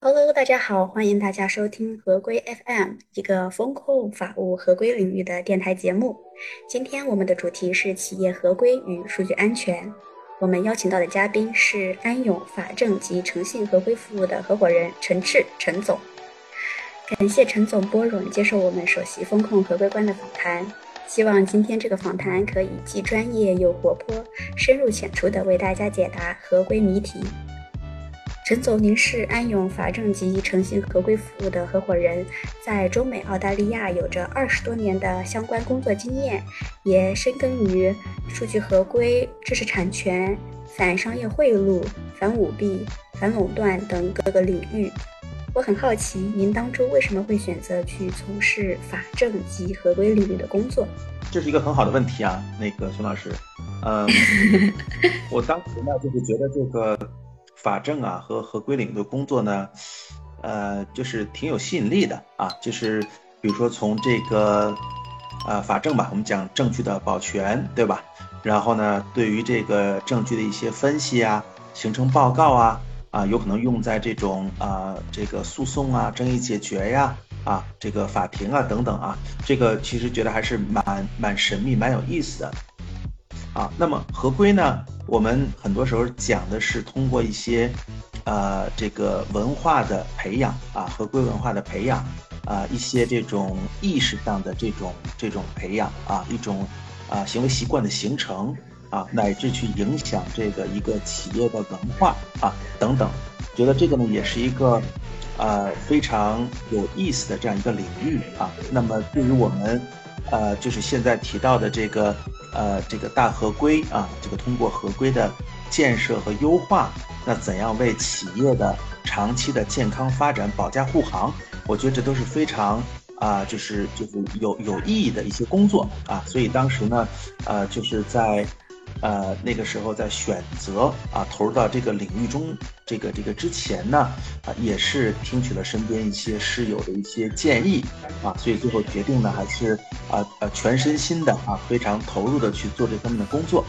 Hello，大家好，欢迎大家收听合规 FM，一个风控法务合规领域的电台节目。今天我们的主题是企业合规与数据安全。我们邀请到的嘉宾是安永法政及诚信合规服务的合伙人陈赤陈总。感谢陈总拨冗接受我们首席风控合规官的访谈。希望今天这个访谈可以既专业又活泼，深入浅出地为大家解答合规谜题。陈总，您是安永法政及诚信合规服务的合伙人，在中美澳大利亚有着二十多年的相关工作经验，也深耕于数据合规、知识产权、反商业贿赂、反舞弊、反垄断等各个领域。我很好奇，您当初为什么会选择去从事法政及合规领域的工作？这是一个很好的问题啊，那个熊老师，嗯，我当时呢就是觉得这个。法政啊和合规领域的工作呢，呃，就是挺有吸引力的啊。就是比如说从这个，呃，法政吧，我们讲证据的保全，对吧？然后呢，对于这个证据的一些分析啊、形成报告啊，啊，有可能用在这种啊这个诉讼啊、争议解决呀、啊这个法庭啊等等啊，这个其实觉得还是蛮蛮神秘、蛮有意思的。啊，那么合规呢？我们很多时候讲的是通过一些，呃，这个文化的培养啊，合规文化的培养啊，一些这种意识上的这种这种培养啊，一种啊行为习惯的形成啊，乃至去影响这个一个企业的文化啊等等，觉得这个呢也是一个呃非常有意思的这样一个领域啊。那么对于我们。呃，就是现在提到的这个，呃，这个大合规啊，这个通过合规的建设和优化，那怎样为企业的长期的健康发展保驾护航？我觉得这都是非常啊，就是就是有有意义的一些工作啊。所以当时呢，呃，就是在。呃，那个时候在选择啊投入到这个领域中，这个这个之前呢，啊也是听取了身边一些室友的一些建议啊，所以最后决定呢还是啊呃全身心的啊非常投入的去做这方面的工作。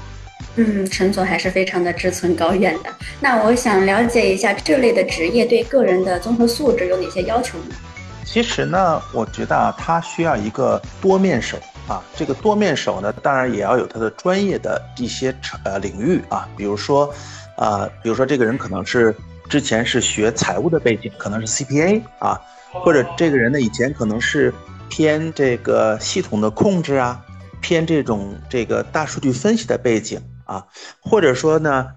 嗯，陈总还是非常的志存高远的。那我想了解一下这类的职业对个人的综合素质有哪些要求呢？其实呢，我觉得啊，他需要一个多面手。啊，这个多面手呢，当然也要有他的专业的一些呃领域啊，比如说，啊，比如说这个人可能是之前是学财务的背景，可能是 CPA 啊，或者这个人呢以前可能是偏这个系统的控制啊，偏这种这个大数据分析的背景啊，或者说呢，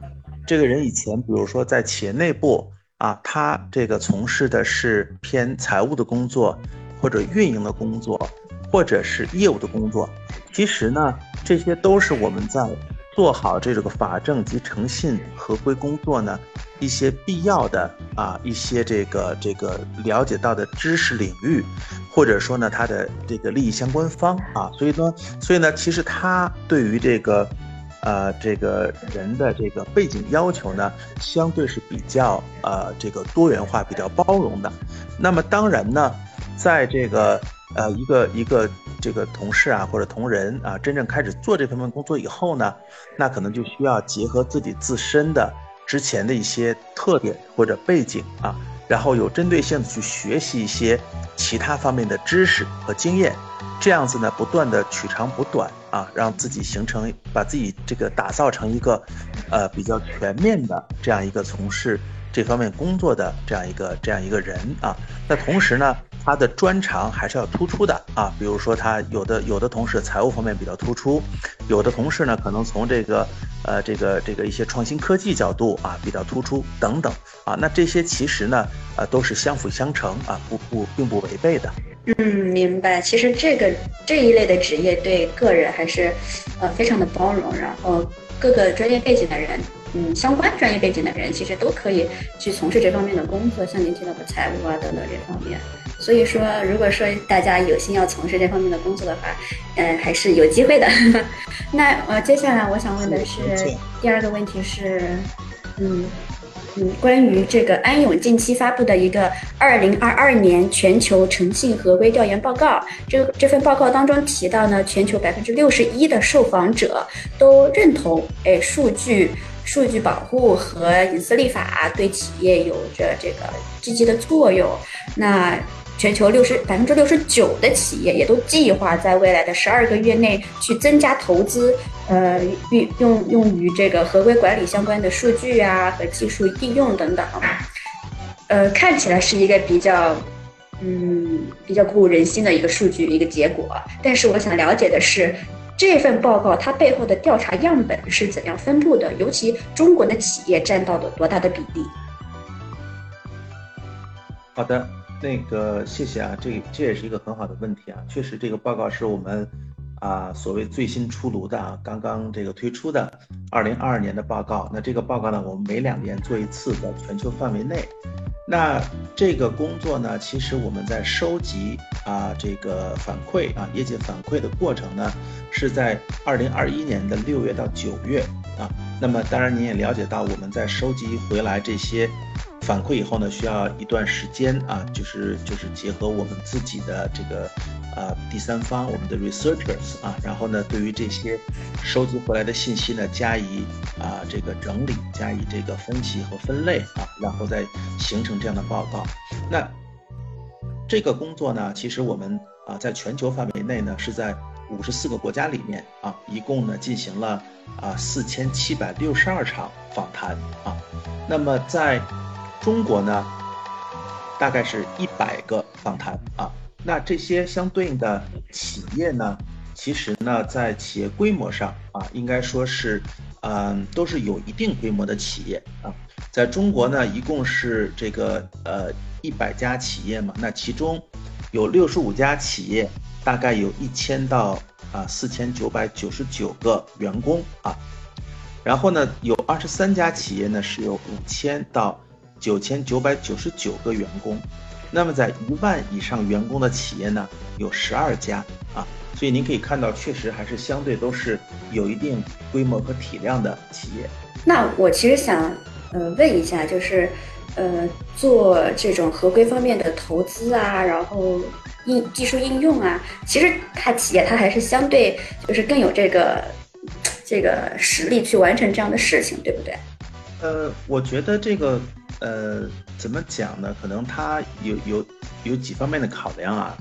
这个人以前比如说在企业内部啊，他这个从事的是偏财务的工作或者运营的工作。或者是业务的工作，其实呢，这些都是我们在做好这个法政及诚信合规工作呢一些必要的啊一些这个这个了解到的知识领域，或者说呢它的这个利益相关方啊，所以呢，所以呢，其实它对于这个呃这个人的这个背景要求呢，相对是比较呃这个多元化、比较包容的。那么当然呢，在这个。呃，一个一个这个同事啊，或者同仁啊，真正开始做这方面工作以后呢，那可能就需要结合自己自身的之前的一些特点或者背景啊，然后有针对性的去学习一些其他方面的知识和经验，这样子呢，不断的取长补短啊，让自己形成把自己这个打造成一个呃比较全面的这样一个从事这方面工作的这样一个这样一个人啊。那同时呢。他的专长还是要突出的啊，比如说他有的有的同事财务方面比较突出，有的同事呢可能从这个呃这个这个一些创新科技角度啊比较突出等等啊，那这些其实呢呃都是相辅相成啊，不不并不违背的。嗯，明白。其实这个这一类的职业对个人还是呃非常的包容，然后各个专业背景的人。嗯，相关专业背景的人其实都可以去从事这方面的工作，像您提到的财务啊等等这方面。所以说，如果说大家有心要从事这方面的工作的话，嗯，还是有机会的。那呃，接下来我想问的是，第二个问题是，嗯。嗯，关于这个安永近期发布的一个二零二二年全球诚信合规调研报告，这这份报告当中提到呢，全球百分之六十一的受访者都认同，哎，数据数据保护和隐私立法对企业有着这个积极的作用。那全球六十百分之六十九的企业也都计划在未来的十二个月内去增加投资，呃，用用用于这个合规管理相关的数据啊和技术应用等等。呃，看起来是一个比较，嗯，比较鼓舞人心的一个数据一个结果。但是我想了解的是，这份报告它背后的调查样本是怎样分布的？尤其中国的企业占到了多大的比例？好的。那个，谢谢啊，这这也是一个很好的问题啊。确实，这个报告是我们啊所谓最新出炉的啊，刚刚这个推出的二零二二年的报告。那这个报告呢，我们每两年做一次，在全球范围内。那这个工作呢，其实我们在收集啊这个反馈啊业界反馈的过程呢，是在二零二一年的六月到九月啊。那么当然您也了解到，我们在收集回来这些。反馈以后呢，需要一段时间啊，就是就是结合我们自己的这个啊第三方，我们的 researchers 啊，然后呢，对于这些收集回来的信息呢，加以啊这个整理，加以这个分析和分类啊，然后再形成这样的报告。那这个工作呢，其实我们啊在全球范围内呢，是在五十四个国家里面啊，一共呢进行了啊四千七百六十二场访谈啊，那么在中国呢，大概是一百个访谈啊。那这些相对应的企业呢，其实呢，在企业规模上啊，应该说是，嗯，都是有一定规模的企业啊。在中国呢，一共是这个呃一百家企业嘛，那其中有六十五家企业，大概有一千到啊四千九百九十九个员工啊。然后呢，有二十三家企业呢是有五千到。九千九百九十九个员工，那么在一万以上员工的企业呢，有十二家啊，所以您可以看到，确实还是相对都是有一定规模和体量的企业。那我其实想，呃，问一下，就是，呃，做这种合规方面的投资啊，然后应技术应用啊，其实它企业它还是相对就是更有这个这个实力去完成这样的事情，对不对？呃，我觉得这个。呃，怎么讲呢？可能它有有有几方面的考量啊。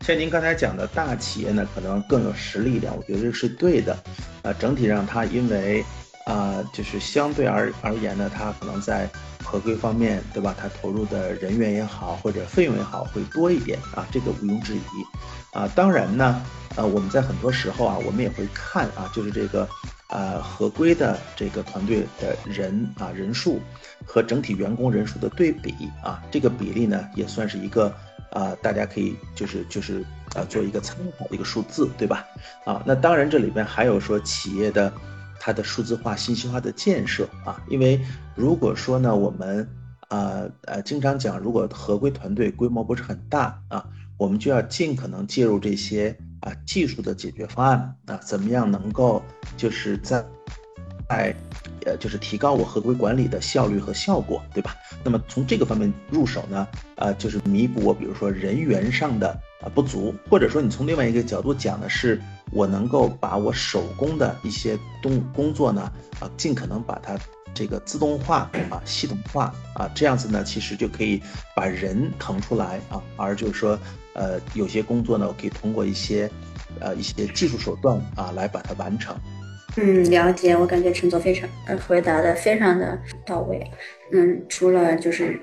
像您刚才讲的大企业呢，可能更有实力一点，我觉得这是对的。呃，整体上它因为啊，就是相对而而言呢，它可能在合规方面，对吧？它投入的人员也好，或者费用也好，会多一点啊，这个毋庸置疑。啊，当然呢，呃，我们在很多时候啊，我们也会看啊，就是这个。呃，合规的这个团队的人啊人数和整体员工人数的对比啊，这个比例呢也算是一个啊，大家可以就是就是啊做一个参考的一个数字，对吧？啊，那当然这里边还有说企业的它的数字化、信息化的建设啊，因为如果说呢我们啊呃经常讲，如果合规团队规模不是很大啊，我们就要尽可能介入这些。啊，技术的解决方案啊，怎么样能够就是在在呃，就是提高我合规管理的效率和效果，对吧？那么从这个方面入手呢，啊，就是弥补我比如说人员上的啊不足，或者说你从另外一个角度讲的是，我能够把我手工的一些东工作呢，啊，尽可能把它。这个自动化啊，系统化啊，这样子呢，其实就可以把人腾出来啊，而就是说，呃，有些工作呢，我可以通过一些，呃，一些技术手段啊，来把它完成。嗯，了解。我感觉陈总非常，呃，回答的非常的到位。嗯，除了就是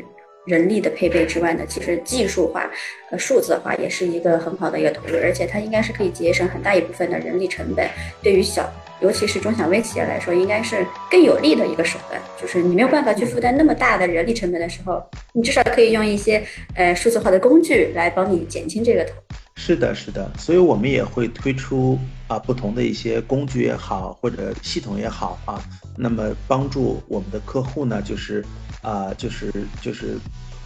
人力的配备之外呢，其实技术化、呃，数字化也是一个很好的一个投入，而且它应该是可以节省很大一部分的人力成本，对于小。尤其是中小微企业来说，应该是更有利的一个手段。就是你没有办法去负担那么大的人力成本的时候，你至少可以用一些呃数字化的工具来帮你减轻这个头。是的，是的。所以我们也会推出啊不同的一些工具也好，或者系统也好啊，那么帮助我们的客户呢，就是啊，就是就是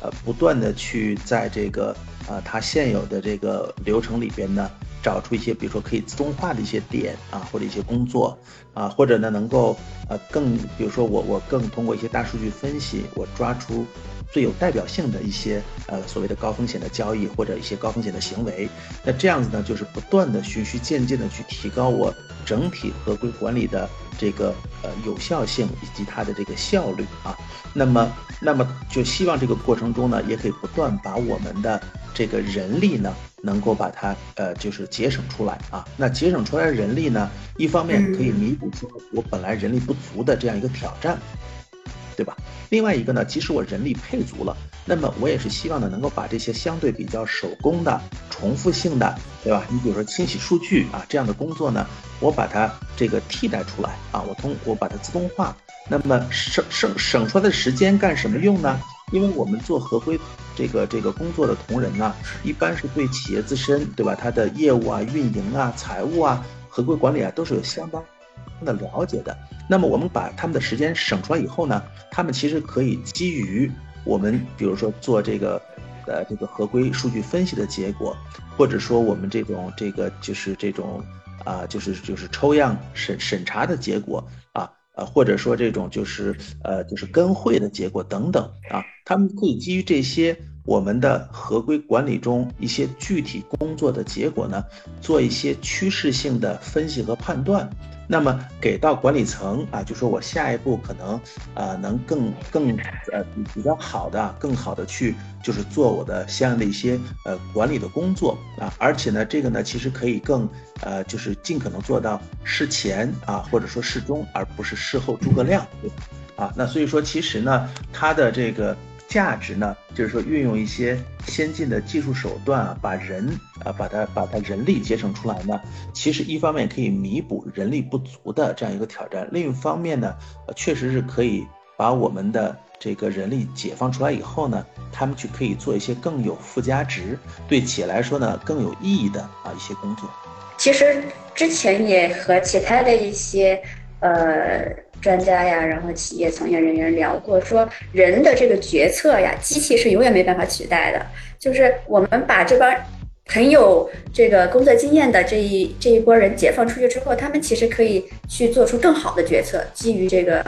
呃不断的去在这个啊它现有的这个流程里边呢。找出一些，比如说可以自动化的一些点啊，或者一些工作啊，或者呢能够呃更，比如说我我更通过一些大数据分析，我抓出最有代表性的一些呃所谓的高风险的交易或者一些高风险的行为，那这样子呢就是不断的循序渐进的去提高我整体合规管理的这个呃有效性以及它的这个效率啊。那么，那么就希望这个过程中呢，也可以不断把我们的这个人力呢，能够把它呃就是节省出来啊。那节省出来的人力呢，一方面可以弥补说我本来人力不足的这样一个挑战。对吧？另外一个呢，即使我人力配足了，那么我也是希望呢，能够把这些相对比较手工的、重复性的，对吧？你比如说清洗数据啊这样的工作呢，我把它这个替代出来啊，我通我把它自动化，那么省省省出来的时间干什么用呢？因为我们做合规这个这个工作的同仁呢，一般是对企业自身，对吧？它的业务啊、运营啊、财务啊、合规管理啊，都是有相当。的了解的，那么我们把他们的时间省出来以后呢，他们其实可以基于我们，比如说做这个，呃，这个合规数据分析的结果，或者说我们这种这个就是这种啊，就是就是抽样审审查的结果啊，或者说这种就是呃就是跟会的结果等等啊，他们可以基于这些我们的合规管理中一些具体工作的结果呢，做一些趋势性的分析和判断。那么给到管理层啊，就说我下一步可能啊能更更呃比比较好的、更好的去就是做我的相应的一些呃管理的工作啊，而且呢这个呢其实可以更呃就是尽可能做到事前啊或者说事中，而不是事后诸葛亮啊。那所以说其实呢它的这个。价值呢，就是说运用一些先进的技术手段啊，把人啊，把它把它人力节省出来呢，其实一方面可以弥补人力不足的这样一个挑战，另一方面呢，确实是可以把我们的这个人力解放出来以后呢，他们去可以做一些更有附加值，对企业来说呢更有意义的啊一些工作。其实之前也和其他的一些呃。专家呀，然后企业从业人员聊过，说人的这个决策呀，机器是永远没办法取代的。就是我们把这帮很有这个工作经验的这一这一波人解放出去之后，他们其实可以去做出更好的决策，基于这个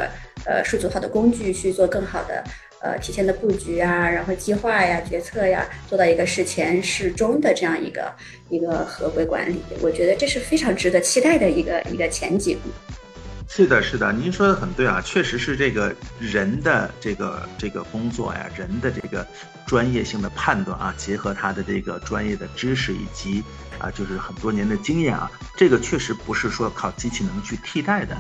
呃数字化的工具去做更好的呃提前的布局啊，然后计划呀、决策呀，做到一个事前事中的这样一个一个合规管理。我觉得这是非常值得期待的一个一个前景。是的，是的，您说的很对啊，确实是这个人的这个这个工作呀，人的这个专业性的判断啊，结合他的这个专业的知识以及啊，就是很多年的经验啊，这个确实不是说靠机器能去替代的，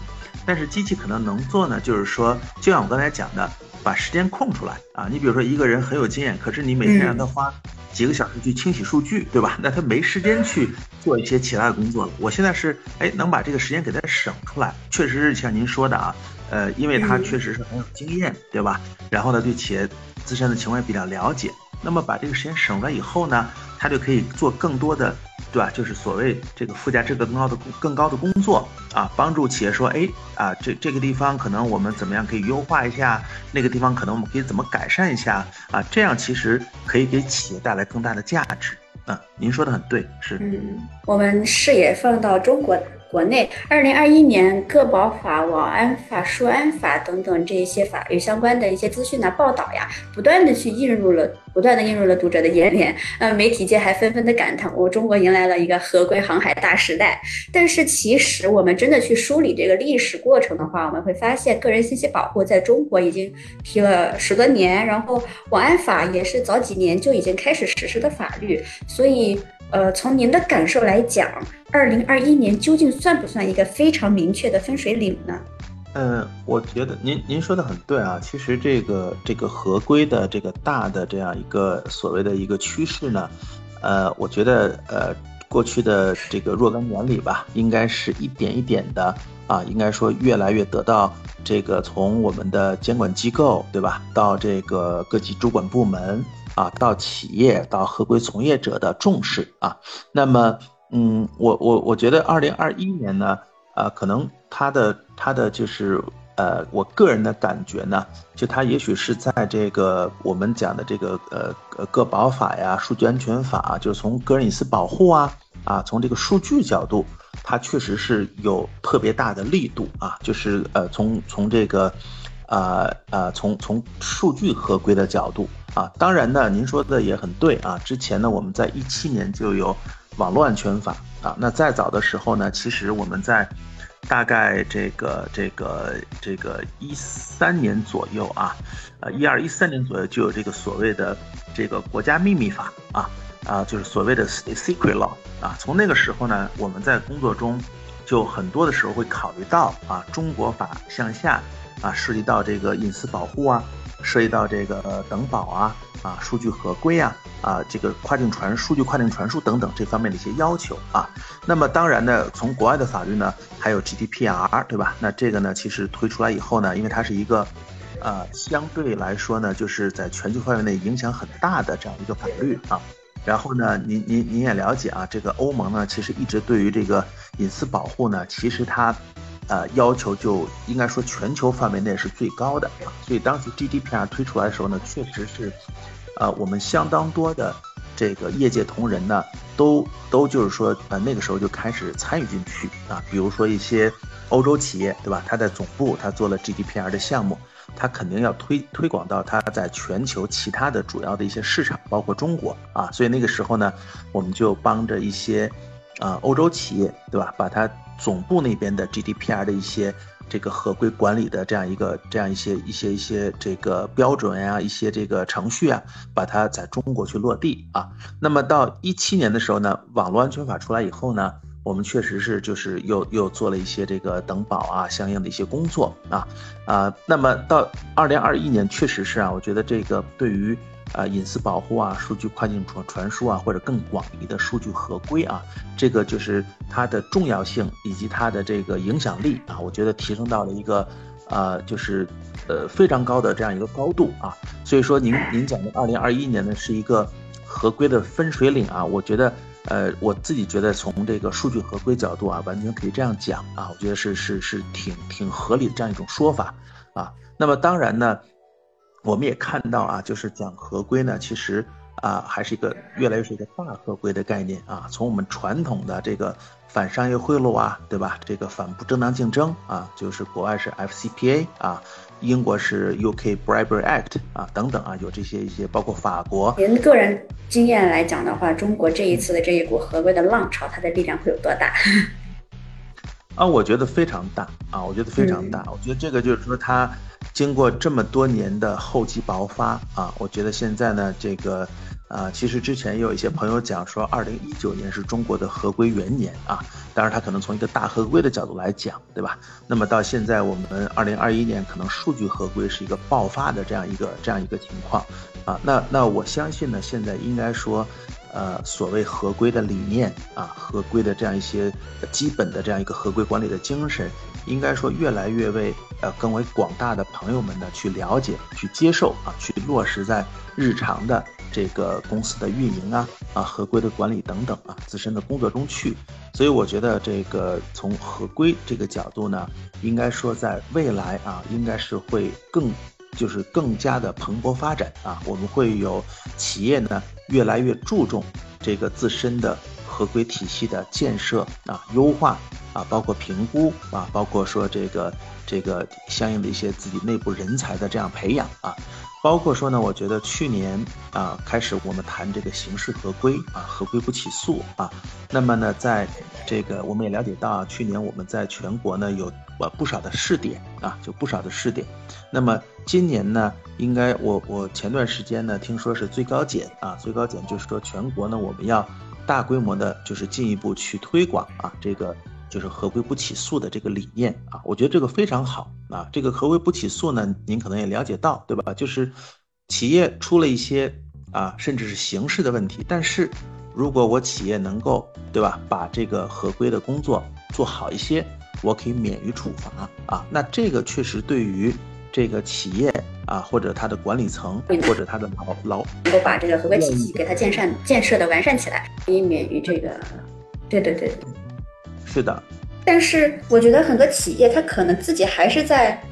但是机器可能能做呢，就是说，就像我刚才讲的，把时间空出来啊，你比如说一个人很有经验，可是你每天让他花。几个小时去清洗数据，对吧？那他没时间去做一些其他的工作了。我现在是，哎，能把这个时间给他省出来，确实是像您说的啊，呃，因为他确实是很有经验，对吧？然后呢，对企业自身的情况也比较了解。那么把这个时间省了以后呢，他就可以做更多的。对吧？就是所谓这个附加值更高的更高的工作啊，帮助企业说，哎啊，这这个地方可能我们怎么样可以优化一下，那个地方可能我们可以怎么改善一下啊？这样其实可以给企业带来更大的价值。嗯，您说的很对，是。嗯，我们视野放到中国。国内二零二一年个保法、网安法、数安法等等这一些法律相关的一些资讯呢报道呀，不断的去映入了，不断的映入了读者的眼帘。呃，媒体界还纷纷的感叹，我中国迎来了一个合规航海大时代。但是其实我们真的去梳理这个历史过程的话，我们会发现，个人信息保护在中国已经提了十多年，然后网安法也是早几年就已经开始实施的法律，所以。呃，从您的感受来讲，二零二一年究竟算不算一个非常明确的分水岭呢？嗯，我觉得您您说的很对啊。其实这个这个合规的这个大的这样一个所谓的一个趋势呢，呃，我觉得呃，过去的这个若干年里吧，应该是一点一点的啊，应该说越来越得到这个从我们的监管机构对吧，到这个各级主管部门。啊，到企业到合规从业者的重视啊，那么，嗯，我我我觉得二零二一年呢，啊，可能它的它的就是，呃，我个人的感觉呢，就它也许是在这个我们讲的这个呃呃个保法呀、数据安全法，就是从个人隐私保护啊啊，从这个数据角度，它确实是有特别大的力度啊，就是呃从从这个，啊啊从从数据合规的角度。啊，当然呢，您说的也很对啊。之前呢，我们在一七年就有网络安全法啊。那再早的时候呢，其实我们在大概这个这个这个一三年左右啊，呃一二一三年左右就有这个所谓的这个国家秘密法啊啊，就是所谓的 secret law 啊。从那个时候呢，我们在工作中就很多的时候会考虑到啊，中国法向下啊，涉及到这个隐私保护啊。涉及到这个等保啊啊，数据合规啊啊，这个跨境传数据跨境传输等等这方面的一些要求啊。那么当然呢，从国外的法律呢，还有 GDPR 对吧？那这个呢，其实推出来以后呢，因为它是一个，呃，相对来说呢，就是在全球范围内影响很大的这样一个法律啊。然后呢，您您您也了解啊，这个欧盟呢，其实一直对于这个隐私保护呢，其实它。呃，要求就应该说全球范围内是最高的啊，所以当时 GDPR 推出来的时候呢，确实是，呃，我们相当多的这个业界同仁呢，都都就是说，呃，那个时候就开始参与进去啊，比如说一些欧洲企业，对吧？他在总部他做了 GDPR 的项目，他肯定要推推广到他在全球其他的主要的一些市场，包括中国啊，所以那个时候呢，我们就帮着一些，啊，欧洲企业，对吧？把它。总部那边的 GDPR 的一些这个合规管理的这样一个这样一些一些一些这个标准呀，一些这个程序啊，把它在中国去落地啊。那么到一七年的时候呢，网络安全法出来以后呢，我们确实是就是又又做了一些这个等保啊相应的一些工作啊啊。那么到二零二一年，确实是啊，我觉得这个对于。啊，隐私保护啊，数据跨境传传输啊，或者更广义的数据合规啊，这个就是它的重要性以及它的这个影响力啊，我觉得提升到了一个，呃，就是呃非常高的这样一个高度啊。所以说，您您讲的二零二一年呢是一个合规的分水岭啊，我觉得，呃，我自己觉得从这个数据合规角度啊，完全可以这样讲啊，我觉得是是是挺挺合理的这样一种说法啊。那么当然呢。我们也看到啊，就是讲合规呢，其实啊还是一个越来越是一个大合规的概念啊。从我们传统的这个反商业贿赂啊，对吧？这个反不正当竞争啊，就是国外是 FCPA 啊，英国是 UK Bribery Act 啊，等等啊，有这些一些，包括法国。您个人经验来讲的话，中国这一次的这一股合规的浪潮，它的力量会有多大？啊，我觉得非常大啊，我觉得非常大。我觉得这个就是说它。经过这么多年的厚积薄发啊，我觉得现在呢，这个，啊，其实之前也有一些朋友讲说，二零一九年是中国的合规元年啊，当然他可能从一个大合规的角度来讲，对吧？那么到现在我们二零二一年可能数据合规是一个爆发的这样一个这样一个情况啊，那那我相信呢，现在应该说。呃，所谓合规的理念啊，合规的这样一些基本的这样一个合规管理的精神，应该说越来越为呃更为广大的朋友们呢去了解、去接受啊，去落实在日常的这个公司的运营啊、啊合规的管理等等啊自身的工作中去。所以我觉得这个从合规这个角度呢，应该说在未来啊，应该是会更。就是更加的蓬勃发展啊，我们会有企业呢越来越注重这个自身的合规体系的建设啊、优化啊，包括评估啊，包括说这个这个相应的一些自己内部人才的这样培养啊，包括说呢，我觉得去年啊开始我们谈这个刑事合规啊，合规不起诉啊，那么呢，在这个我们也了解到，去年我们在全国呢有呃不少的试点啊，就不少的试点，那么。今年呢，应该我我前段时间呢，听说是最高检啊，最高检就是说全国呢，我们要大规模的，就是进一步去推广啊，这个就是合规不起诉的这个理念啊，我觉得这个非常好啊。这个合规不起诉呢，您可能也了解到，对吧？就是企业出了一些啊，甚至是刑事的问题，但是如果我企业能够，对吧，把这个合规的工作做好一些，我可以免于处罚啊。那这个确实对于。这个企业啊，或者它的管理层，或者它的老老，能够把这个合规体系给它建善建设的完善起来，以免于这个，对对对，是的。但是我觉得很多企业它可能自己还是在，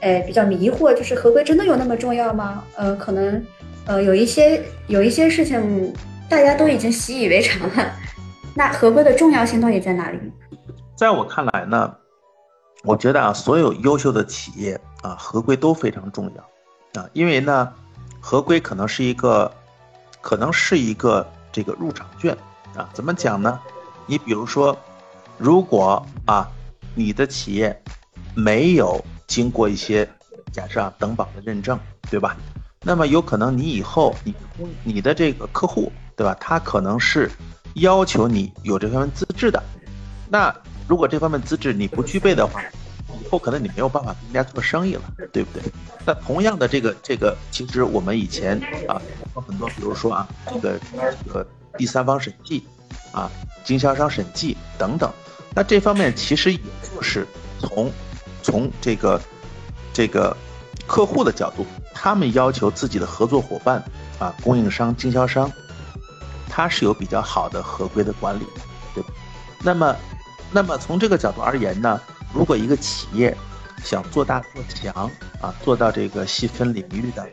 哎，比较迷惑，就是合规真的有那么重要吗？呃，可能呃有一些有一些事情大家都已经习以为常了，那合规的重要性到底在哪里？在我看来呢？我觉得啊，所有优秀的企业啊，合规都非常重要，啊，因为呢，合规可能是一个，可能是一个这个入场券，啊，怎么讲呢？你比如说，如果啊，你的企业没有经过一些假设啊等保的认证，对吧？那么有可能你以后你你的这个客户，对吧？他可能是要求你有这方面资质的。那如果这方面资质你不具备的话，以后可能你没有办法跟人家做生意了，对不对？那同样的这个这个，其实我们以前啊，很多，比如说啊，这个这个第三方审计啊，经销商审计等等，那这方面其实也就是从从这个这个客户的角度，他们要求自己的合作伙伴啊，供应商、经销商，它是有比较好的合规的管理，对吧？那么，那么从这个角度而言呢？如果一个企业想做大做强啊，做到这个细分领域的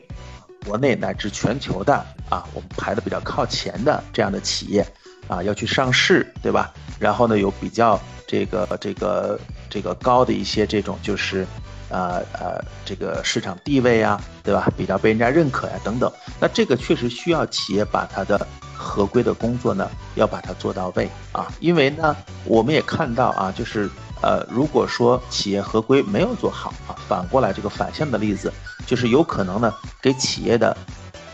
国内乃至全球的啊，我们排的比较靠前的这样的企业啊，要去上市，对吧？然后呢，有比较这个这个这个高的一些这种就是呃呃这个市场地位啊，对吧？比较被人家认可呀等等。那这个确实需要企业把它的合规的工作呢，要把它做到位啊，因为呢，我们也看到啊，就是。呃，如果说企业合规没有做好啊，反过来这个反向的例子，就是有可能呢给企业的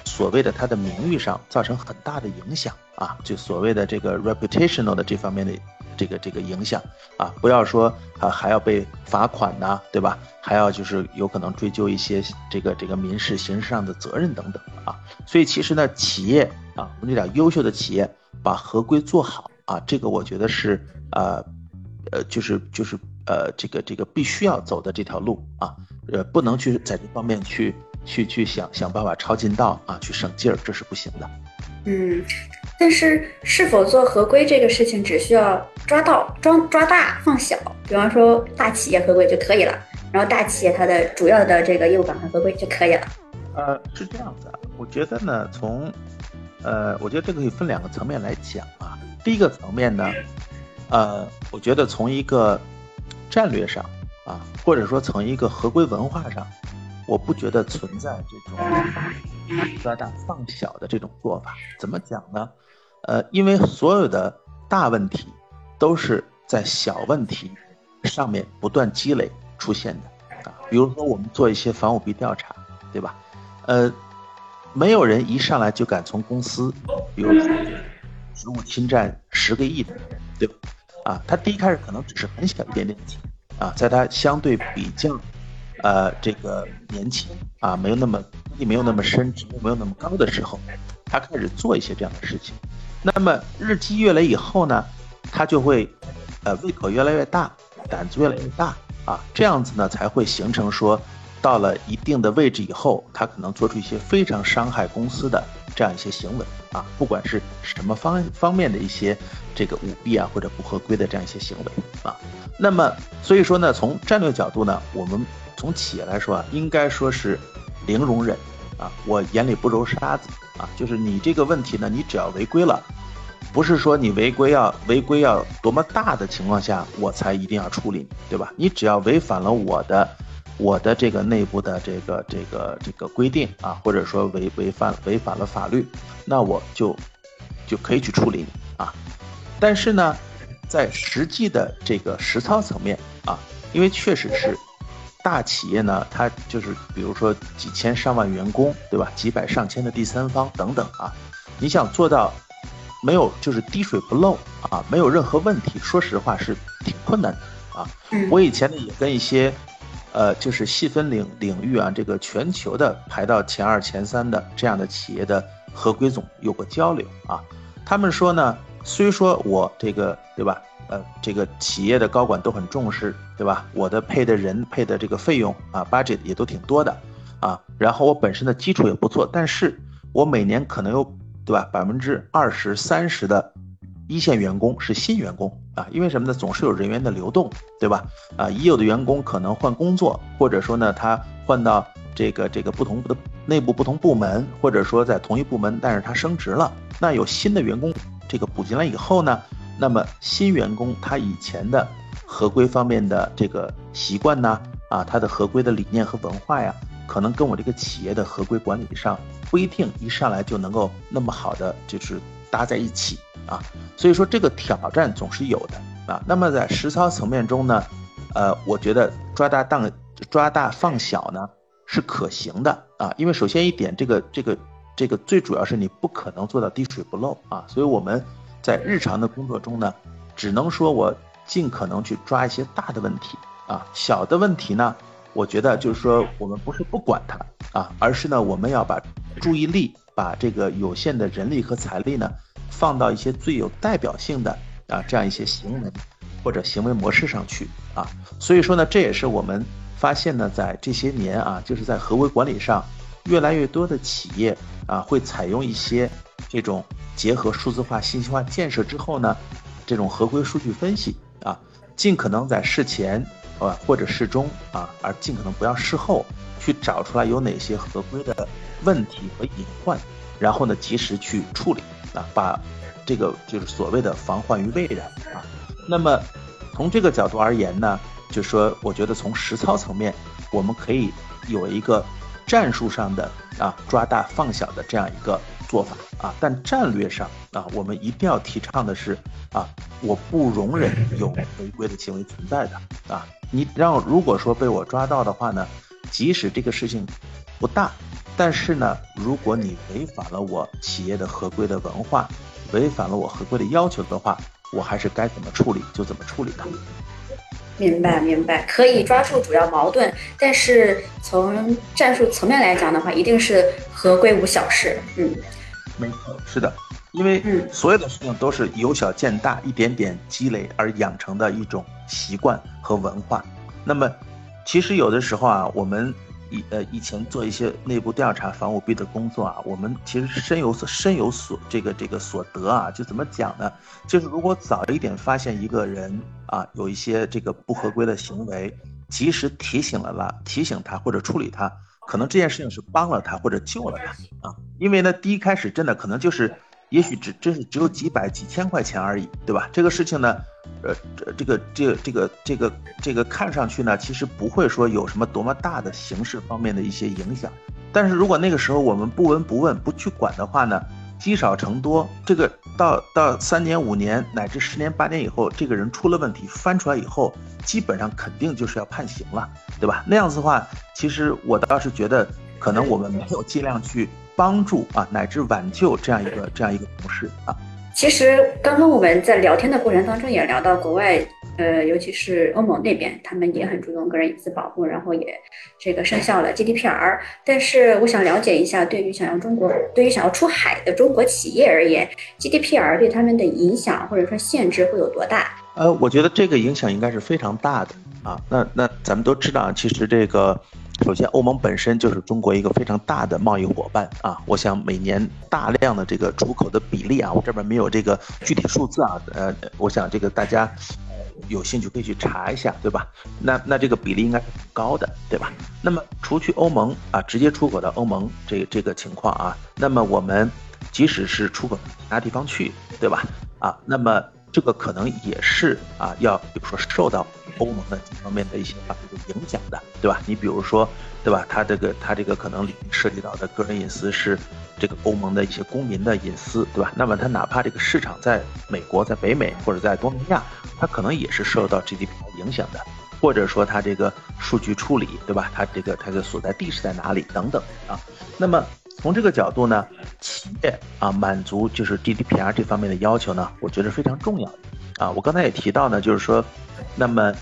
所谓的他的名誉上造成很大的影响啊，就所谓的这个 reputational 的这方面的这个这个影响啊，不要说啊还要被罚款呐，对吧？还要就是有可能追究一些这个这个民事、刑事上的责任等等啊。所以其实呢，企业啊，我们讲优秀的企业把合规做好啊，这个我觉得是呃。呃，就是就是呃，这个这个必须要走的这条路啊，呃，不能去在这方面去去去想想办法抄近道啊，去省劲儿，这是不行的。嗯，但是是否做合规这个事情，只需要抓到抓抓大放小，比方说大企业合规就可以了，然后大企业它的主要的这个业务板块合规就可以了。呃，是这样子，我觉得呢，从呃，我觉得这个可以分两个层面来讲啊，第一个层面呢。呃，我觉得从一个战略上啊，或者说从一个合规文化上，我不觉得存在这种抓大放小的这种做法。怎么讲呢？呃，因为所有的大问题都是在小问题上面不断积累出现的啊。比如说我们做一些防舞弊调查，对吧？呃，没有人一上来就敢从公司，比如说职务侵占十个亿的，对吧？啊，他第一开始可能只是很小一点点钱，啊，在他相对比较，呃，这个年轻啊，没有那么资历没有那么深，职务没有那么高的时候，他开始做一些这样的事情。那么日积月累以后呢，他就会，呃，胃口越来越大，胆子越来越大，啊，这样子呢才会形成说，到了一定的位置以后，他可能做出一些非常伤害公司的。这样一些行为啊，不管是什么方方面的一些这个舞弊啊或者不合规的这样一些行为啊，那么所以说呢，从战略角度呢，我们从企业来说啊，应该说是零容忍啊，我眼里不揉沙子啊，就是你这个问题呢，你只要违规了，不是说你违规要违规要多么大的情况下我才一定要处理你，对吧？你只要违反了我的。我的这个内部的这个这个这个规定啊，或者说违违反违反了法律，那我就就可以去处理你啊。但是呢，在实际的这个实操层面啊，因为确实是大企业呢，它就是比如说几千上万员工，对吧？几百上千的第三方等等啊，你想做到没有就是滴水不漏啊，没有任何问题，说实话是挺困难的啊。我以前呢也跟一些。呃，就是细分领领域啊，这个全球的排到前二、前三的这样的企业的合规总有过交流啊。他们说呢，虽说我这个对吧，呃，这个企业的高管都很重视，对吧？我的配的人配的这个费用啊，budget 也都挺多的啊。然后我本身的基础也不错，但是我每年可能有对吧，百分之二十三十的一线员工是新员工。啊，因为什么呢？总是有人员的流动，对吧？啊，已有的员工可能换工作，或者说呢，他换到这个这个不同的内部不同部门，或者说在同一部门，但是他升职了。那有新的员工这个补进来以后呢，那么新员工他以前的合规方面的这个习惯呢，啊，他的合规的理念和文化呀，可能跟我这个企业的合规管理上不一定一上来就能够那么好的就是。搭在一起啊。所以说这个挑战总是有的啊。那么在实操层面中呢，呃，我觉得抓大当抓大放小呢是可行的啊。因为首先一点，这个这个这个最主要是你不可能做到滴水不漏啊。所以我们在日常的工作中呢，只能说我尽可能去抓一些大的问题啊，小的问题呢。我觉得就是说，我们不是不管它啊，而是呢，我们要把注意力，把这个有限的人力和财力呢，放到一些最有代表性的啊这样一些行为或者行为模式上去啊。所以说呢，这也是我们发现呢，在这些年啊，就是在合规管理上，越来越多的企业啊，会采用一些这种结合数字化、信息化建设之后呢，这种合规数据分析啊，尽可能在事前。啊，或者事中啊，而尽可能不要事后去找出来有哪些合规的问题和隐患，然后呢，及时去处理啊，把这个就是所谓的防患于未然啊。那么从这个角度而言呢，就说我觉得从实操层面，我们可以有一个战术上的啊抓大放小的这样一个做法啊，但战略上啊，我们一定要提倡的是啊，我不容忍有违规的行为存在的啊。你让如果说被我抓到的话呢，即使这个事情不大，但是呢，如果你违反了我企业的合规的文化，违反了我合规的要求的话，我还是该怎么处理就怎么处理的。明白明白，可以抓住主要矛盾，但是从战术层面来讲的话，一定是合规无小事。嗯，没错，是的。因为所有的事情都是由小见大，一点点积累而养成的一种习惯和文化。那么，其实有的时候啊，我们以呃以前做一些内部调查防舞弊的工作啊，我们其实深有所深有所这个这个所得啊。就怎么讲呢？就是如果早一点发现一个人啊有一些这个不合规的行为，及时提醒了啦，提醒他或者处理他，可能这件事情是帮了他或者救了他啊。因为呢，第一开始真的可能就是。也许只真是只有几百几千块钱而已，对吧？这个事情呢，呃，这这个这这个这个这个看上去呢，其实不会说有什么多么大的形式方面的一些影响。但是如果那个时候我们不闻不问不去管的话呢，积少成多，这个到到三年五年乃至十年八年以后，这个人出了问题翻出来以后，基本上肯定就是要判刑了，对吧？那样子的话，其实我倒是觉得，可能我们没有尽量去。帮助啊，乃至挽救这样一个这样一个同事啊。其实刚刚我们在聊天的过程当中也聊到国外，呃，尤其是欧盟那边，他们也很注重个人隐私保护，然后也这个生效了 GDPR。但是我想了解一下，对于想要中国，对于想要出海的中国企业而言，GDPR 对他们的影响或者说限制会有多大？呃，我觉得这个影响应该是非常大的啊。那那咱们都知道，其实这个。首先，欧盟本身就是中国一个非常大的贸易伙伴啊。我想每年大量的这个出口的比例啊，我这边没有这个具体数字啊。呃，我想这个大家有兴趣可以去查一下，对吧？那那这个比例应该是很高的，对吧？那么除去欧盟啊，直接出口到欧盟这这个情况啊，那么我们即使是出口其他地方去，对吧？啊，那么。这个可能也是啊，要比如说受到欧盟的这方面的一些法律的影响的，对吧？你比如说，对吧？它这个它这个可能里面涉及到的个人隐私是这个欧盟的一些公民的隐私，对吧？那么它哪怕这个市场在美国、在北美或者在东南亚，它可能也是受到 GDPR 影响的，或者说它这个数据处理，对吧？它这个它的所在地是在哪里等等啊？那么。从这个角度呢，企业啊满足就是 GDPR 这方面的要求呢，我觉得非常重要啊。我刚才也提到呢，就是说，那么，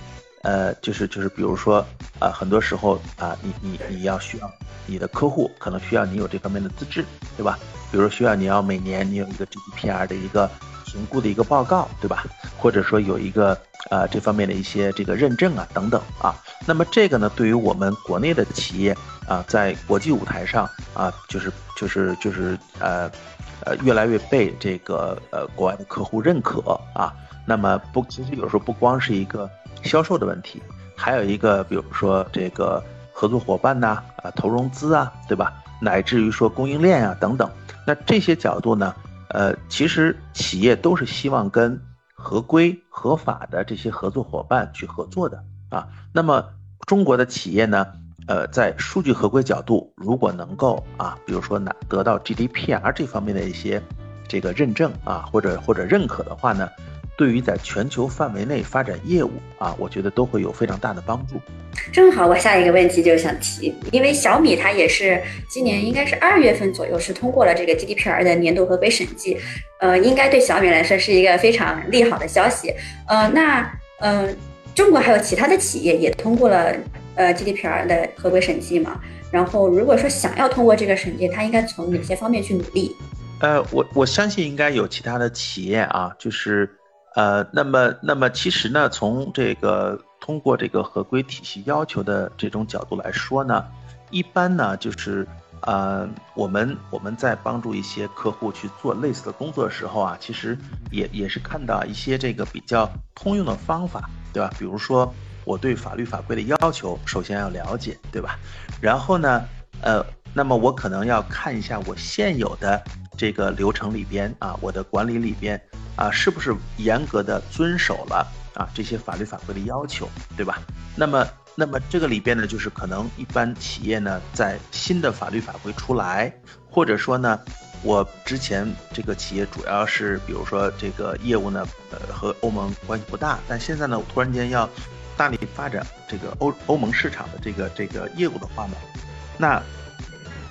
呃，就是就是比如说啊，很多时候啊，你你你要需要你的客户可能需要你有这方面的资质，对吧？比如需要你要每年你有一个 GDPR 的一个评估的一个报告，对吧？或者说有一个啊这方面的一些这个认证啊等等啊。那么这个呢，对于我们国内的企业。啊，在国际舞台上啊，就是就是就是呃呃，越来越被这个呃国外的客户认可啊。那么不，其实有时候不光是一个销售的问题，还有一个，比如说这个合作伙伴呐，啊，投融资啊，对吧？乃至于说供应链啊等等。那这些角度呢，呃，其实企业都是希望跟合规合法的这些合作伙伴去合作的啊。那么中国的企业呢？呃，在数据合规角度，如果能够啊，比如说拿得到 GDPR 这方面的一些这个认证啊，或者或者认可的话呢，对于在全球范围内发展业务啊，我觉得都会有非常大的帮助。正好我下一个问题就想提，因为小米它也是今年应该是二月份左右是通过了这个 GDPR 的年度合规审计，呃，应该对小米来说是一个非常利好的消息。呃，那嗯，中国还有其他的企业也通过了呃 GDPR 的合规审计嘛？然后如果说想要通过这个审计，它应该从哪些方面去努力？呃，我我相信应该有其他的企业啊，就是呃，那么那么其实呢，从这个。通过这个合规体系要求的这种角度来说呢，一般呢就是，呃，我们我们在帮助一些客户去做类似的工作的时候啊，其实也也是看到一些这个比较通用的方法，对吧？比如说我对法律法规的要求首先要了解，对吧？然后呢，呃，那么我可能要看一下我现有的这个流程里边啊，我的管理里边啊，是不是严格的遵守了。啊，这些法律法规的要求，对吧？那么，那么这个里边呢，就是可能一般企业呢，在新的法律法规出来，或者说呢，我之前这个企业主要是，比如说这个业务呢，呃，和欧盟关系不大，但现在呢，突然间要大力发展这个欧欧盟市场的这个这个业务的话呢，那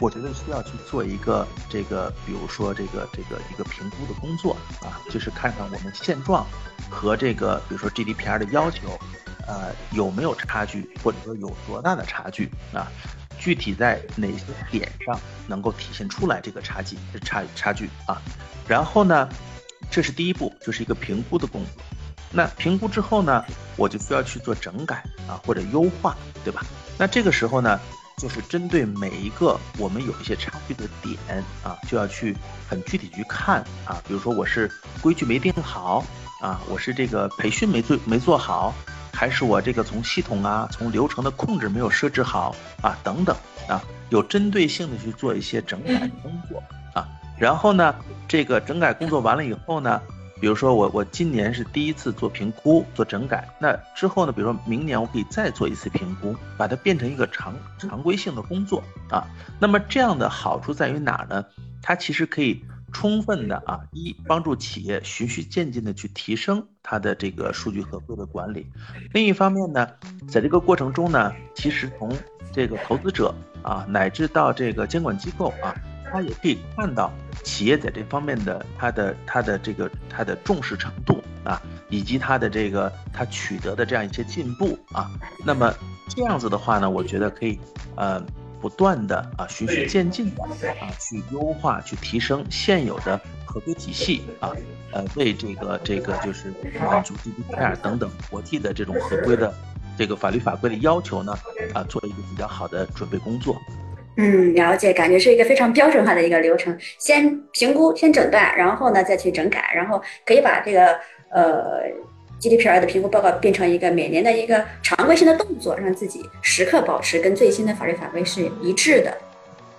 我觉得需要去做一个这个，比如说这个这个一个评估的工作啊，就是看看我们现状。和这个，比如说 GDPR 的要求，呃，有没有差距，或者说有多大的差距啊？具体在哪些点上能够体现出来这个差距差差距啊？然后呢，这是第一步，就是一个评估的工作。那评估之后呢，我就需要去做整改啊，或者优化，对吧？那这个时候呢？就是针对每一个我们有一些差距的点啊，就要去很具体去看啊。比如说我是规矩没定好啊，我是这个培训没做没做好，还是我这个从系统啊、从流程的控制没有设置好啊，等等啊，有针对性的去做一些整改工作啊。然后呢，这个整改工作完了以后呢。比如说我我今年是第一次做评估做整改，那之后呢，比如说明年我可以再做一次评估，把它变成一个常常规性的工作啊。那么这样的好处在于哪呢？它其实可以充分的啊，一帮助企业循序渐进的去提升它的这个数据合规的管理。另一方面呢，在这个过程中呢，其实从这个投资者啊，乃至到这个监管机构啊。他也可以看到企业在这方面的他的他的这个他的重视程度啊，以及他的这个他取得的这样一些进步啊。那么这样子的话呢，我觉得可以呃不断的啊循序渐进的啊去优化去提升现有的合规体系啊，呃为这个这个就是满足 GDPR 等等国际的这种合规的这个法律法规的要求呢啊做一个比较好的准备工作。嗯，了解，感觉是一个非常标准化的一个流程，先评估，先诊断，然后呢再去整改，然后可以把这个呃 GDPR 的评估报告变成一个每年的一个常规性的动作，让自己时刻保持跟最新的法律法规是一致的。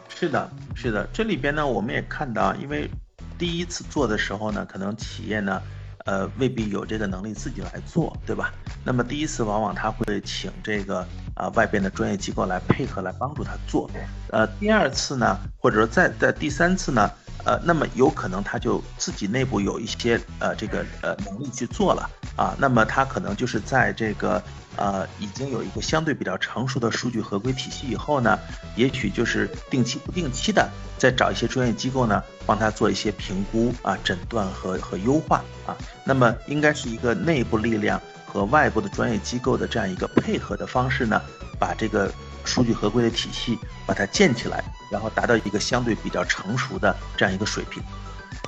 是的，是的，这里边呢我们也看到，因为第一次做的时候呢，可能企业呢。呃，未必有这个能力自己来做，对吧？那么第一次往往他会请这个啊外边的专业机构来配合来帮助他做。呃，第二次呢，或者说再在第三次呢，呃，那么有可能他就自己内部有一些呃这个呃能力去做了啊。那么他可能就是在这个呃已经有一个相对比较成熟的数据合规体系以后呢，也许就是定期不定期的再找一些专业机构呢。帮他做一些评估啊、诊断和和优化啊，那么应该是一个内部力量和外部的专业机构的这样一个配合的方式呢，把这个数据合规的体系把它建起来，然后达到一个相对比较成熟的这样一个水平。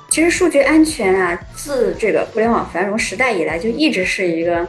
其实数据安全啊，自这个互联网繁荣时代以来就一直是一个。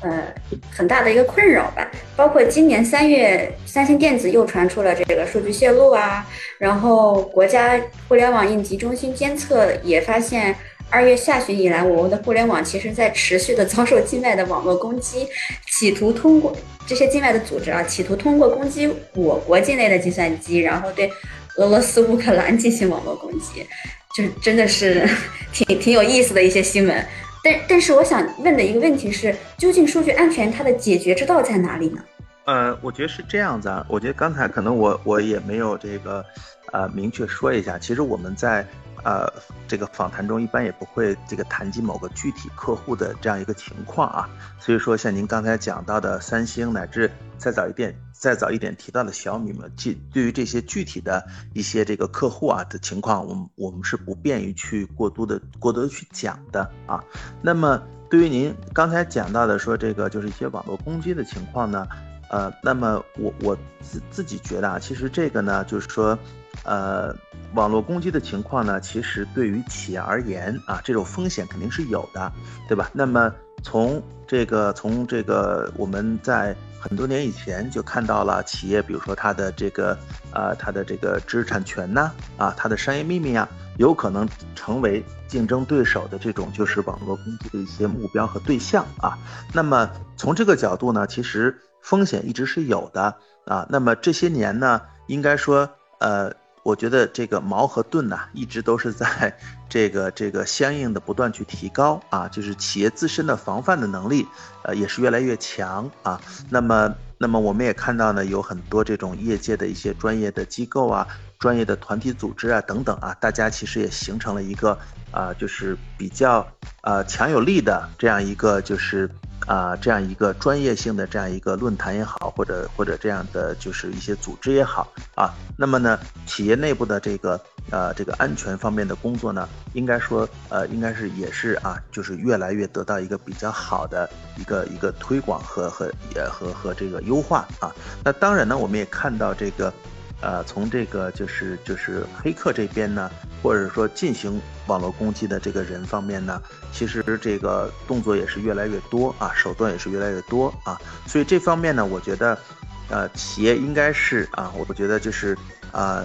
呃，很大的一个困扰吧，包括今年三月，三星电子又传出了这个数据泄露啊，然后国家互联网应急中心监测也发现，二月下旬以来，我们的互联网其实在持续的遭受境外的网络攻击，企图通过这些境外的组织啊，企图通过攻击我国境内的计算机，然后对俄罗斯、乌克兰进行网络攻击，就真的是 挺挺有意思的一些新闻。但但是我想问的一个问题是，究竟数据安全它的解决之道在哪里呢？呃，我觉得是这样子啊。我觉得刚才可能我我也没有这个，呃，明确说一下。其实我们在呃这个访谈中一般也不会这个谈及某个具体客户的这样一个情况啊。所以说，像您刚才讲到的三星，乃至再早一点、再早一点提到的小米嘛，即对于这些具体的一些这个客户啊的情况，我们我们是不便于去过多的、过多的去讲的啊。那么对于您刚才讲到的说这个就是一些网络攻击的情况呢，呃，那么我我自自己觉得啊，其实这个呢，就是说。呃，网络攻击的情况呢，其实对于企业而言啊，这种风险肯定是有的，对吧？那么从这个从这个我们在很多年以前就看到了企业，比如说它的这个呃它的这个知识产权呐，啊它的商业秘密啊，有可能成为竞争对手的这种就是网络攻击的一些目标和对象啊。那么从这个角度呢，其实风险一直是有的啊。那么这些年呢，应该说呃。我觉得这个矛和盾呐，一直都是在 这个这个相应的不断去提高啊，就是企业自身的防范的能力，呃，也是越来越强啊。那么，那么我们也看到呢，有很多这种业界的一些专业的机构啊、专业的团体组织啊等等啊，大家其实也形成了一个啊，就是比较呃强有力的这样一个就是。啊，这样一个专业性的这样一个论坛也好，或者或者这样的就是一些组织也好啊，那么呢，企业内部的这个呃这个安全方面的工作呢，应该说呃应该是也是啊，就是越来越得到一个比较好的一个一个推广和和也和和这个优化啊。那当然呢，我们也看到这个。呃，从这个就是就是黑客这边呢，或者说进行网络攻击的这个人方面呢，其实这个动作也是越来越多啊，手段也是越来越多啊，所以这方面呢，我觉得，呃，企业应该是啊，我觉得就是啊，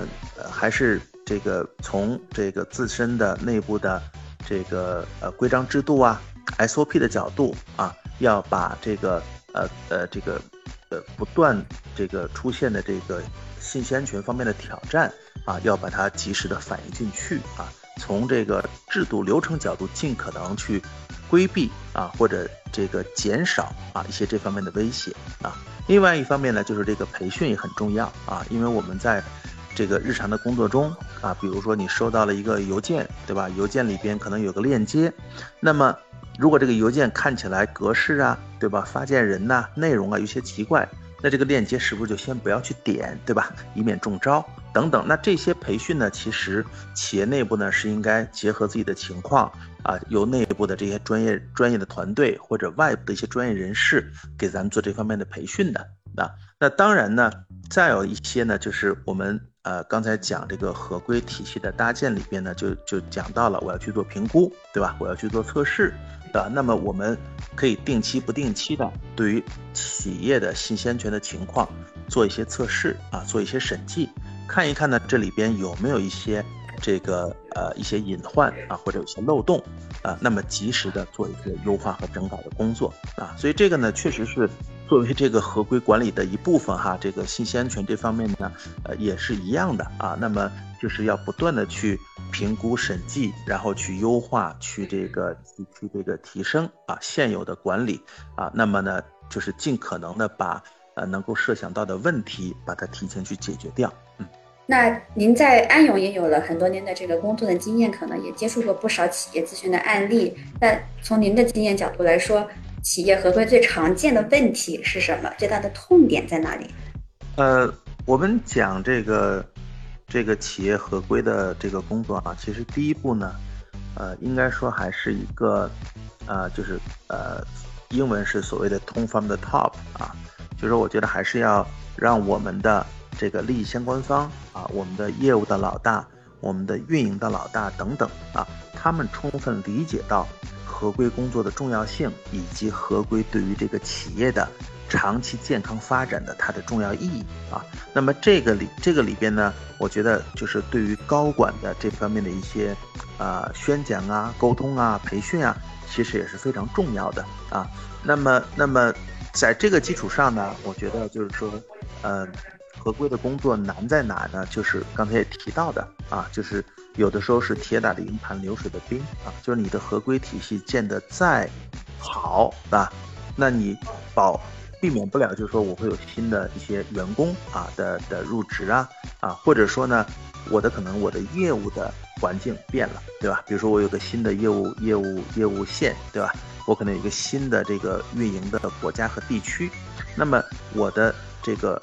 还是这个从这个自身的内部的这个呃规章制度啊，SOP 的角度啊，要把这个呃呃这个呃不断这个出现的这个。信息安全方面的挑战啊，要把它及时的反映进去啊，从这个制度流程角度，尽可能去规避啊，或者这个减少啊一些这方面的威胁啊。另外一方面呢，就是这个培训也很重要啊，因为我们在这个日常的工作中啊，比如说你收到了一个邮件，对吧？邮件里边可能有个链接，那么如果这个邮件看起来格式啊，对吧？发件人呐，内容啊有些奇怪。那这个链接是不是就先不要去点，对吧？以免中招等等。那这些培训呢，其实企业内部呢是应该结合自己的情况啊，由内部的这些专业专业的团队或者外部的一些专业人士给咱们做这方面的培训的啊。那当然呢，再有一些呢，就是我们呃刚才讲这个合规体系的搭建里边呢，就就讲到了我要去做评估，对吧？我要去做测试。的，那么我们可以定期、不定期的对于企业的信息安全的情况做一些测试啊，做一些审计，看一看呢这里边有没有一些这个呃一些隐患啊，或者有些漏洞啊，那么及时的做一个优化和整改的工作啊，所以这个呢确实是。作为这个合规管理的一部分哈，这个信息安全这方面呢，呃，也是一样的啊。那么就是要不断的去评估审计，然后去优化，去这个去去这个提升啊现有的管理啊。那么呢，就是尽可能的把呃能够设想到的问题，把它提前去解决掉。那您在安永也有了很多年的这个工作的经验，可能也接触过不少企业咨询的案例。那从您的经验角度来说，企业合规最常见的问题是什么？最大的痛点在哪里？呃，我们讲这个这个企业合规的这个工作啊，其实第一步呢，呃，应该说还是一个，呃，就是呃，英文是所谓的通 from the top 啊，就是我觉得还是要让我们的这个利益相关方啊，我们的业务的老大，我们的运营的老大等等啊，他们充分理解到。合规工作的重要性，以及合规对于这个企业的长期健康发展的它的重要意义啊。那么这个里这个里边呢，我觉得就是对于高管的这方面的一些啊宣讲啊、沟通啊、培训啊，其实也是非常重要的啊。那么那么在这个基础上呢，我觉得就是说，呃，合规的工作难在哪呢？就是刚才也提到的啊，就是。有的时候是铁打的营盘流水的兵啊，就是你的合规体系建得再好啊，那你保避免不了，就是说我会有新的一些员工啊的的入职啊啊，或者说呢，我的可能我的业务的环境变了，对吧？比如说我有个新的业务业务业务线，对吧？我可能有一个新的这个运营的国家和地区，那么我的这个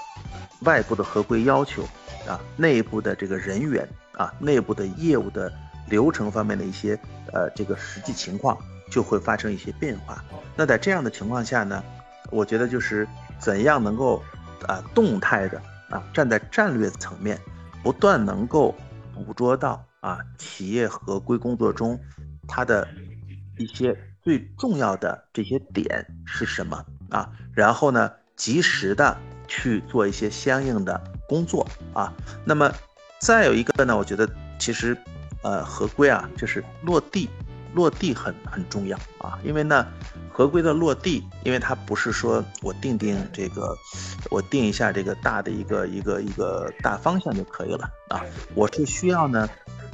外部的合规要求啊，内部的这个人员啊，内部的业务的流程方面的一些呃这个实际情况就会发生一些变化。那在这样的情况下呢，我觉得就是怎样能够啊动态的啊站在战略层面。不断能够捕捉到啊企业合规工作中，它的一些最重要的这些点是什么啊？然后呢，及时的去做一些相应的工作啊。那么再有一个呢，我觉得其实呃合规啊，就是落地。落地很很重要啊，因为呢，合规的落地，因为它不是说我定定这个，我定一下这个大的一个一个一个大方向就可以了啊，我是需要呢，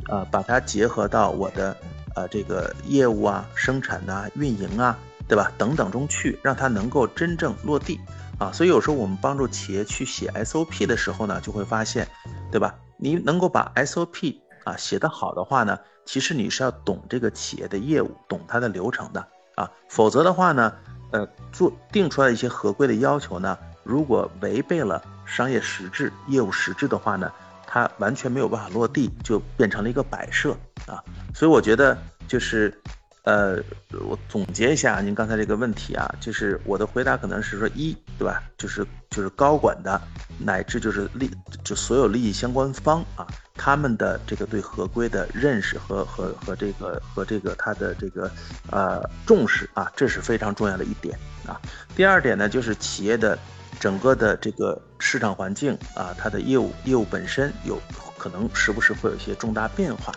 呃，把它结合到我的呃这个业务啊、生产呐、运营啊，对吧？等等中去，让它能够真正落地啊。所以有时候我们帮助企业去写 SOP 的时候呢，就会发现，对吧？你能够把 SOP 啊写得好的话呢？其实你是要懂这个企业的业务，懂它的流程的啊，否则的话呢，呃，做定出来一些合规的要求呢，如果违背了商业实质、业务实质的话呢，它完全没有办法落地，就变成了一个摆设啊。所以我觉得就是。呃，我总结一下您刚才这个问题啊，就是我的回答可能是说一对吧，就是就是高管的，乃至就是利就所有利益相关方啊，他们的这个对合规的认识和和和这个和这个他的这个呃重视啊，这是非常重要的一点啊。第二点呢，就是企业的整个的这个市场环境啊，它的业务业务本身有可能时不时会有一些重大变化，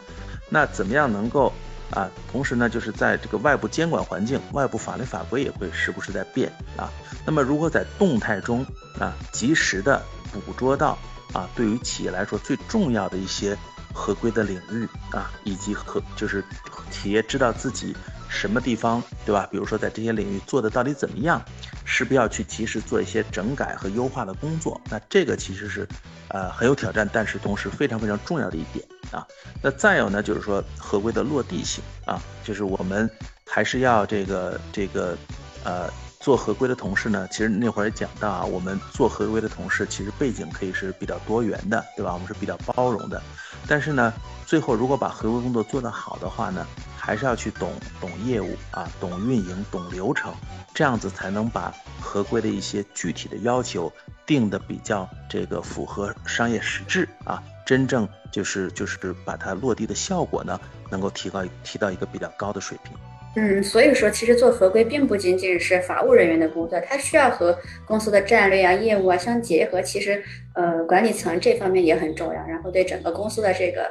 那怎么样能够？啊，同时呢，就是在这个外部监管环境、外部法律法规也会时不时在变啊。那么，如何在动态中啊，及时的捕捉到啊，对于企业来说最重要的一些合规的领域啊，以及和就是企业知道自己什么地方对吧？比如说在这些领域做的到底怎么样，是不是要去及时做一些整改和优化的工作？那这个其实是呃很有挑战，但是同时非常非常重要的一点。啊，那再有呢，就是说合规的落地性啊，就是我们还是要这个这个，呃，做合规的同事呢，其实那会儿也讲到啊，我们做合规的同事其实背景可以是比较多元的，对吧？我们是比较包容的，但是呢，最后如果把合规工作做得好的话呢，还是要去懂懂业务啊，懂运营，懂流程，这样子才能把合规的一些具体的要求定的比较这个符合商业实质啊。真正就是就是把它落地的效果呢，能够提高提到一个比较高的水平。嗯，所以说其实做合规并不仅仅是法务人员的工作，它需要和公司的战略啊、业务啊相结合。其实，呃，管理层这方面也很重要，然后对整个公司的这个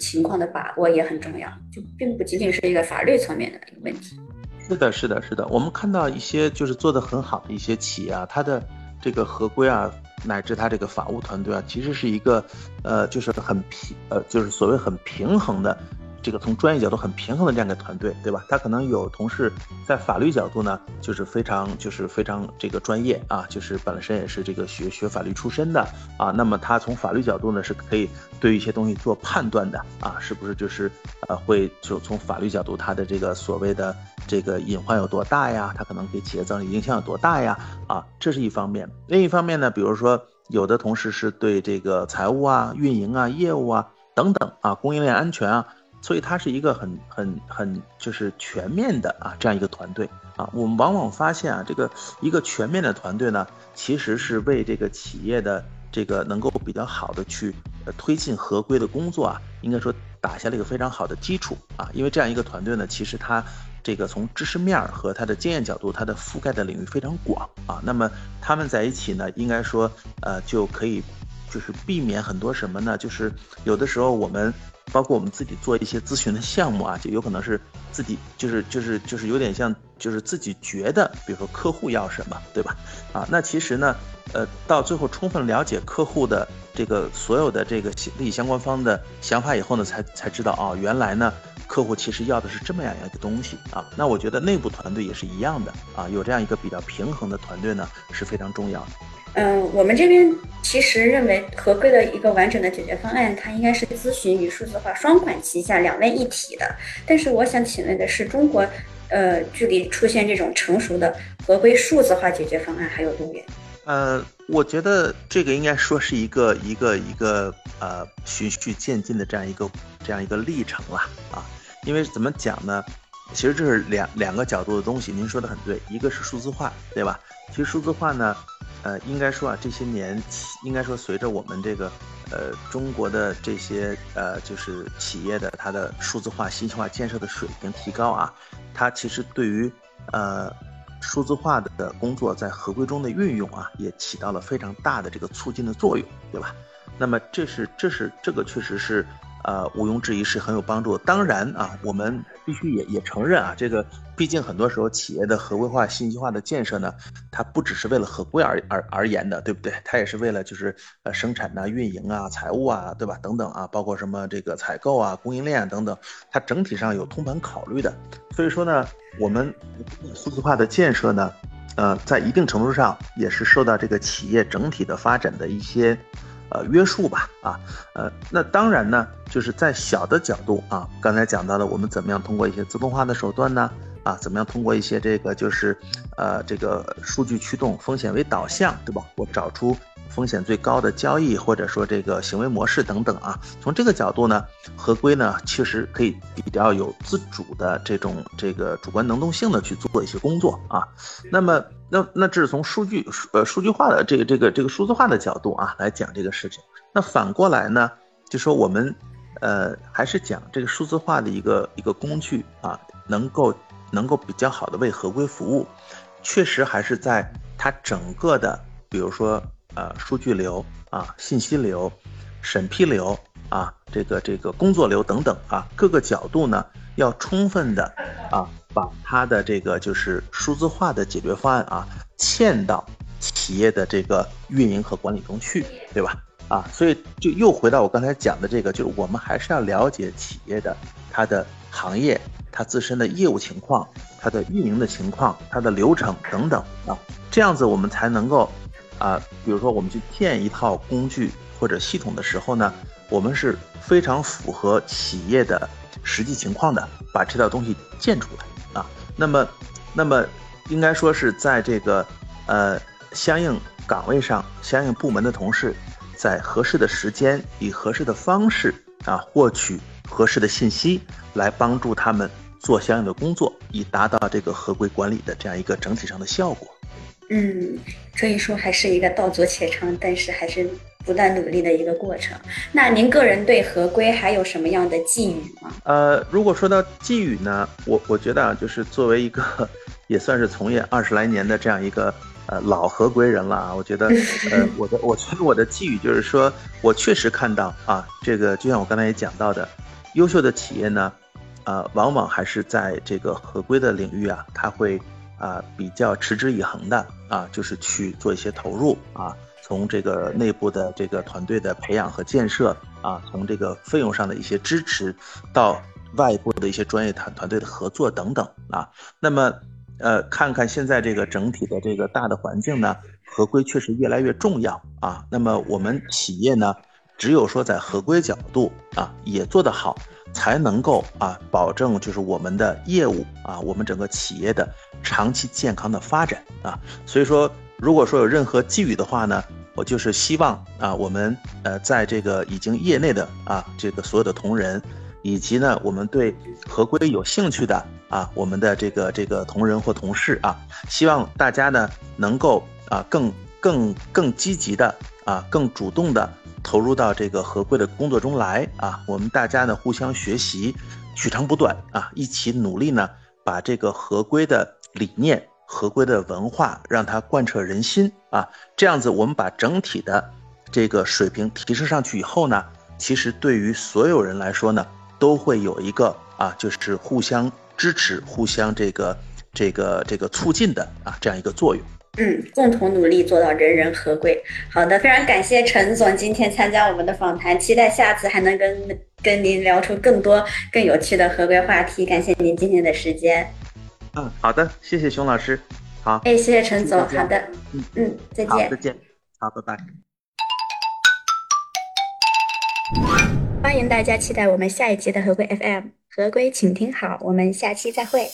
情况的把握也很重要，就并不仅仅是一个法律层面的一个问题。是的，是的，是的。我们看到一些就是做得很好的一些企业啊，它的这个合规啊。乃至他这个法务团队啊，其实是一个，呃，就是很平，呃，就是所谓很平衡的。这个从专业角度很平衡的这样一个团队，对吧？他可能有同事在法律角度呢，就是非常就是非常这个专业啊，就是本身也是这个学学法律出身的啊。那么他从法律角度呢，是可以对一些东西做判断的啊，是不是就是呃会就从法律角度他的这个所谓的这个隐患有多大呀？它可能给企业造成影响有多大呀？啊，这是一方面。另一方面呢，比如说有的同事是对这个财务啊、运营啊、业务啊等等啊、供应链安全啊。所以它是一个很很很就是全面的啊这样一个团队啊，我们往往发现啊，这个一个全面的团队呢，其实是为这个企业的这个能够比较好的去推进合规的工作啊，应该说打下了一个非常好的基础啊，因为这样一个团队呢，其实它这个从知识面儿和他的经验角度，它的覆盖的领域非常广啊，那么他们在一起呢，应该说呃就可以就是避免很多什么呢？就是有的时候我们。包括我们自己做一些咨询的项目啊，就有可能是自己就是就是就是有点像就是自己觉得，比如说客户要什么，对吧？啊，那其实呢，呃，到最后充分了解客户的这个所有的这个利益相关方的想法以后呢，才才知道哦，原来呢，客户其实要的是这么样一个东西啊。那我觉得内部团队也是一样的啊，有这样一个比较平衡的团队呢是非常重要的。嗯，我们这边其实认为合规的一个完整的解决方案，它应该是咨询与数字化双管齐下、两位一体的。但是我想请问的是，中国，呃，距离出现这种成熟的合规数字化解决方案还有多远？呃，我觉得这个应该说是一个一个一个呃循序渐进的这样一个这样一个历程了啊。因为怎么讲呢？其实这是两两个角度的东西。您说的很对，一个是数字化，对吧？其实数字化呢，呃，应该说啊，这些年应该说随着我们这个呃中国的这些呃就是企业的它的数字化、信息化建设的水平提高啊，它其实对于呃。数字化的工作在合规中的运用啊，也起到了非常大的这个促进的作用，对吧？那么这是这是这个确实是。呃，毋庸置疑是很有帮助。当然啊，我们必须也也承认啊，这个毕竟很多时候企业的合规化、信息化的建设呢，它不只是为了合规而而而言的，对不对？它也是为了就是呃生产呐、运营啊、财务啊，对吧？等等啊，包括什么这个采购啊、供应链啊等等，它整体上有通盘考虑的。所以说呢，我们数字化的建设呢，呃，在一定程度上也是受到这个企业整体的发展的一些。呃，约束吧，啊，呃，那当然呢，就是在小的角度啊，刚才讲到了，我们怎么样通过一些自动化的手段呢？啊，怎么样通过一些这个就是，呃，这个数据驱动、风险为导向，对吧？我找出。风险最高的交易，或者说这个行为模式等等啊，从这个角度呢，合规呢确实可以比较有自主的这种这个主观能动性的去做一些工作啊。那么，那那这是从数据呃数据化的这个这个这个数字化的角度啊来讲这个事情。那反过来呢，就说我们呃还是讲这个数字化的一个一个工具啊，能够能够比较好的为合规服务，确实还是在它整个的，比如说。呃，数据流啊，信息流，审批流啊，这个这个工作流等等啊，各个角度呢，要充分的啊，把它的这个就是数字化的解决方案啊，嵌到企业的这个运营和管理中去，对吧？啊，所以就又回到我刚才讲的这个，就是我们还是要了解企业的它的行业、它自身的业务情况、它的运营的情况、它的流程等等啊，这样子我们才能够。啊，比如说我们去建一套工具或者系统的时候呢，我们是非常符合企业的实际情况的，把这套东西建出来啊。那么，那么应该说是在这个呃相应岗位上、相应部门的同事，在合适的时间以合适的方式啊获取合适的信息，来帮助他们做相应的工作，以达到这个合规管理的这样一个整体上的效果。嗯，可以说还是一个道阻且长，但是还是不断努力的一个过程。那您个人对合规还有什么样的寄语吗？呃，如果说到寄语呢，我我觉得啊，就是作为一个也算是从业二十来年的这样一个呃老合规人了啊，我觉得呃 我的我觉得我的寄语就是说，我确实看到啊，这个就像我刚才也讲到的，优秀的企业呢，呃，往往还是在这个合规的领域啊，它会。啊，比较持之以恒的啊，就是去做一些投入啊，从这个内部的这个团队的培养和建设啊，从这个费用上的一些支持，到外部的一些专业团团队的合作等等啊。那么，呃，看看现在这个整体的这个大的环境呢，合规确实越来越重要啊。那么我们企业呢，只有说在合规角度啊也做得好。才能够啊，保证就是我们的业务啊，我们整个企业的长期健康的发展啊。所以说，如果说有任何寄语的话呢，我就是希望啊，我们呃，在这个已经业内的啊，这个所有的同仁，以及呢，我们对合规有兴趣的啊，我们的这个这个同仁或同事啊，希望大家呢能够啊，更更更积极的啊，更主动的。投入到这个合规的工作中来啊，我们大家呢互相学习，取长补短啊，一起努力呢，把这个合规的理念、合规的文化让它贯彻人心啊。这样子，我们把整体的这个水平提升上去以后呢，其实对于所有人来说呢，都会有一个啊，就是互相支持、互相这个这个这个促进的啊这样一个作用。嗯，共同努力做到人人合规。好的，非常感谢陈总今天参加我们的访谈，期待下次还能跟跟您聊出更多更有趣的合规话题。感谢您今天的时间。嗯，好的，谢谢熊老师。好，哎，谢谢陈总。好的，嗯嗯，再见。再见。好，拜拜。欢迎大家期待我们下一期的合规 FM，合规请听好，我们下期再会。